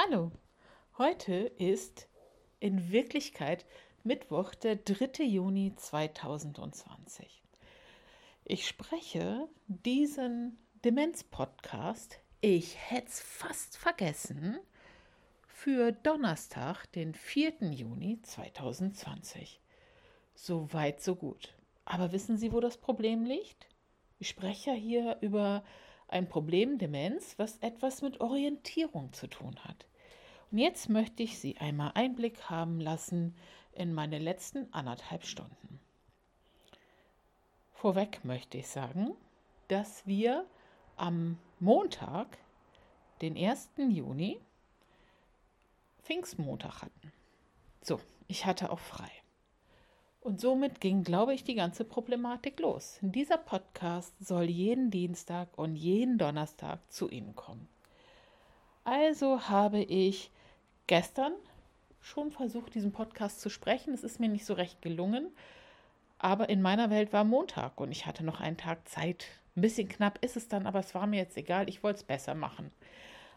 Hallo, heute ist in Wirklichkeit Mittwoch, der 3. Juni 2020. Ich spreche diesen Demenz-Podcast, ich hätte es fast vergessen, für Donnerstag, den 4. Juni 2020. So weit, so gut. Aber wissen Sie, wo das Problem liegt? Ich spreche hier über ein Problem Demenz, was etwas mit Orientierung zu tun hat. Und jetzt möchte ich Sie einmal Einblick haben lassen in meine letzten anderthalb Stunden. Vorweg möchte ich sagen, dass wir am Montag, den 1. Juni, Pfingstmontag hatten. So, ich hatte auch frei. Und somit ging, glaube ich, die ganze Problematik los. Dieser Podcast soll jeden Dienstag und jeden Donnerstag zu Ihnen kommen. Also habe ich gestern schon versucht, diesen Podcast zu sprechen. Es ist mir nicht so recht gelungen. Aber in meiner Welt war Montag und ich hatte noch einen Tag Zeit. Ein bisschen knapp ist es dann, aber es war mir jetzt egal. Ich wollte es besser machen.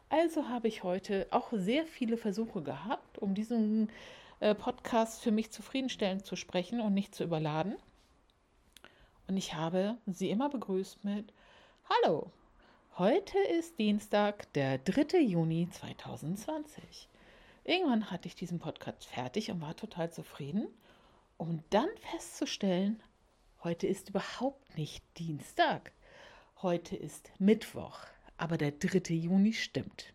Also habe ich heute auch sehr viele Versuche gehabt, um diesen äh, Podcast für mich zufriedenstellend zu sprechen und nicht zu überladen. Und ich habe sie immer begrüßt mit Hallo, heute ist Dienstag, der 3. Juni 2020. Irgendwann hatte ich diesen Podcast fertig und war total zufrieden, um dann festzustellen, heute ist überhaupt nicht Dienstag. Heute ist Mittwoch, aber der 3. Juni stimmt.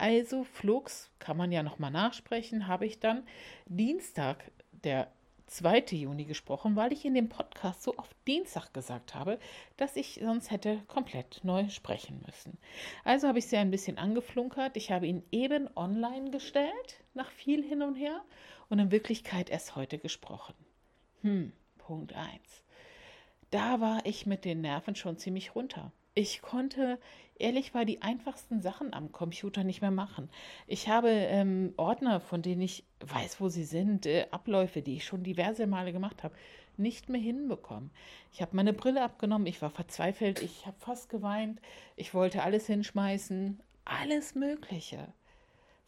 Also flugs, kann man ja nochmal nachsprechen, habe ich dann Dienstag, der 2. Juni gesprochen, weil ich in dem Podcast so oft Dienstag gesagt habe, dass ich sonst hätte komplett neu sprechen müssen. Also habe ich sie ein bisschen angeflunkert. Ich habe ihn eben online gestellt, nach viel hin und her, und in Wirklichkeit erst heute gesprochen. Hm, Punkt 1. Da war ich mit den Nerven schon ziemlich runter. Ich konnte ehrlich war die einfachsten Sachen am Computer nicht mehr machen. Ich habe ähm, Ordner, von denen ich weiß, wo sie sind, äh, Abläufe, die ich schon diverse Male gemacht habe, nicht mehr hinbekommen. Ich habe meine Brille abgenommen, ich war verzweifelt, ich habe fast geweint, ich wollte alles hinschmeißen, alles Mögliche,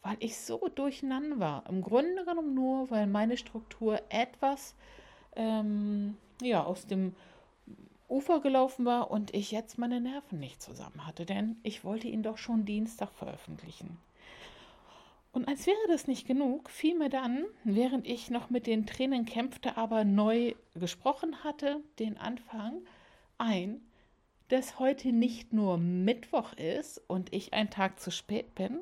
weil ich so durcheinander war. Im Grunde genommen nur, weil meine Struktur etwas ähm, ja, aus dem Ufer gelaufen war und ich jetzt meine Nerven nicht zusammen hatte, denn ich wollte ihn doch schon Dienstag veröffentlichen. Und als wäre das nicht genug, fiel mir dann, während ich noch mit den Tränen kämpfte, aber neu gesprochen hatte, den Anfang ein, dass heute nicht nur Mittwoch ist und ich einen Tag zu spät bin,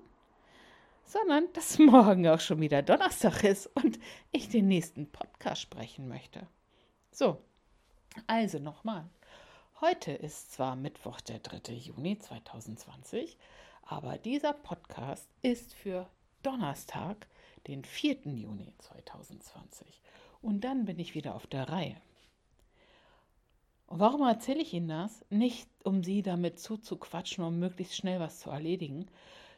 sondern dass morgen auch schon wieder Donnerstag ist und ich den nächsten Podcast sprechen möchte. So, also nochmal. Heute ist zwar Mittwoch, der 3. Juni 2020, aber dieser Podcast ist für Donnerstag, den 4. Juni 2020. Und dann bin ich wieder auf der Reihe. Und warum erzähle ich Ihnen das? Nicht, um Sie damit zuzuquatschen, um möglichst schnell was zu erledigen,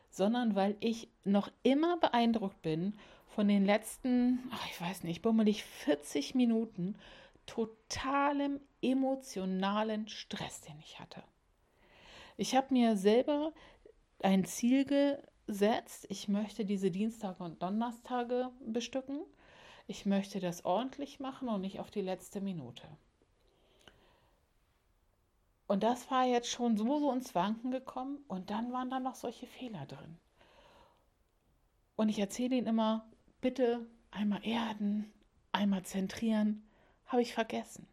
sondern weil ich noch immer beeindruckt bin von den letzten, ach, ich weiß nicht, bummelig 40 Minuten totalem emotionalen Stress, den ich hatte. Ich habe mir selber ein Ziel gesetzt. Ich möchte diese Dienstage und Donnerstage bestücken. Ich möchte das ordentlich machen und nicht auf die letzte Minute. Und das war jetzt schon so, so ins Wanken gekommen und dann waren da noch solche Fehler drin. Und ich erzähle ihnen immer, bitte einmal erden, einmal zentrieren, habe ich vergessen.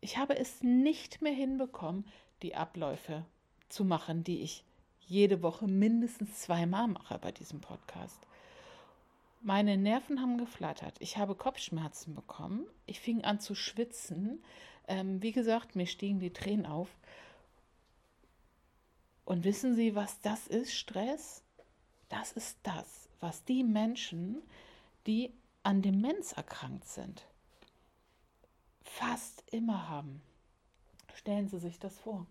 Ich habe es nicht mehr hinbekommen, die Abläufe zu machen, die ich jede Woche mindestens zweimal mache bei diesem Podcast. Meine Nerven haben geflattert. Ich habe Kopfschmerzen bekommen. Ich fing an zu schwitzen. Ähm, wie gesagt, mir stiegen die Tränen auf. Und wissen Sie, was das ist, Stress? Das ist das, was die Menschen, die an Demenz erkrankt sind, fast immer haben. Stellen Sie sich das vor.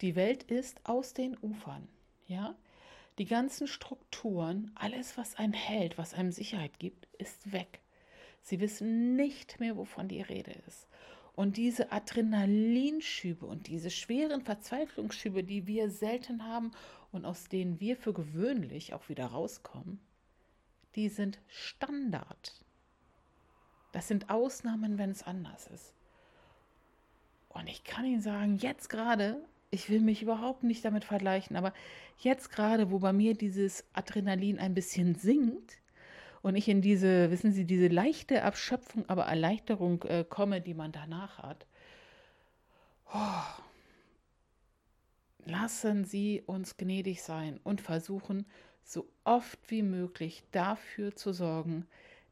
Die Welt ist aus den Ufern, ja? Die ganzen Strukturen, alles, was einen hält, was einem Sicherheit gibt, ist weg. Sie wissen nicht mehr, wovon die Rede ist. Und diese Adrenalinschübe und diese schweren Verzweiflungsschübe, die wir selten haben und aus denen wir für gewöhnlich auch wieder rauskommen, die sind Standard. Das sind Ausnahmen, wenn es anders ist. Und ich kann Ihnen sagen, jetzt gerade, ich will mich überhaupt nicht damit vergleichen, aber jetzt gerade, wo bei mir dieses Adrenalin ein bisschen sinkt und ich in diese, wissen Sie, diese leichte Erschöpfung, aber Erleichterung äh, komme, die man danach hat. Oh. Lassen Sie uns gnädig sein und versuchen, so oft wie möglich dafür zu sorgen,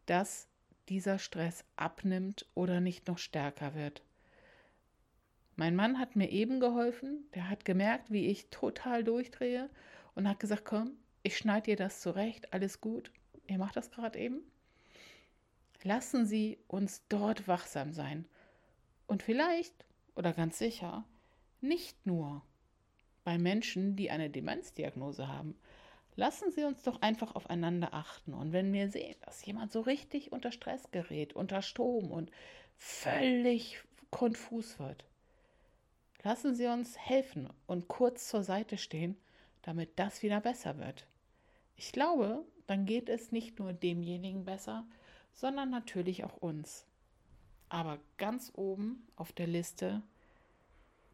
dass dieser Stress abnimmt oder nicht noch stärker wird. Mein Mann hat mir eben geholfen, der hat gemerkt, wie ich total durchdrehe und hat gesagt, komm, ich schneide dir das zurecht, alles gut, ihr macht das gerade eben. Lassen Sie uns dort wachsam sein. Und vielleicht, oder ganz sicher, nicht nur bei Menschen, die eine Demenzdiagnose haben. Lassen Sie uns doch einfach aufeinander achten. Und wenn wir sehen, dass jemand so richtig unter Stress gerät, unter Strom und völlig konfus wird, Lassen Sie uns helfen und kurz zur Seite stehen, damit das wieder besser wird. Ich glaube, dann geht es nicht nur demjenigen besser, sondern natürlich auch uns. Aber ganz oben auf der Liste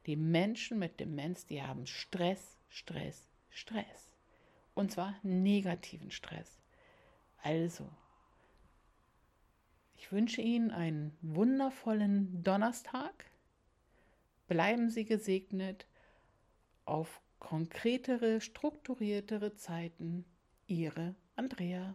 die Menschen mit Demenz, die haben Stress, Stress, Stress. Und zwar negativen Stress. Also, ich wünsche Ihnen einen wundervollen Donnerstag. Bleiben Sie gesegnet auf konkretere, strukturiertere Zeiten. Ihre Andrea.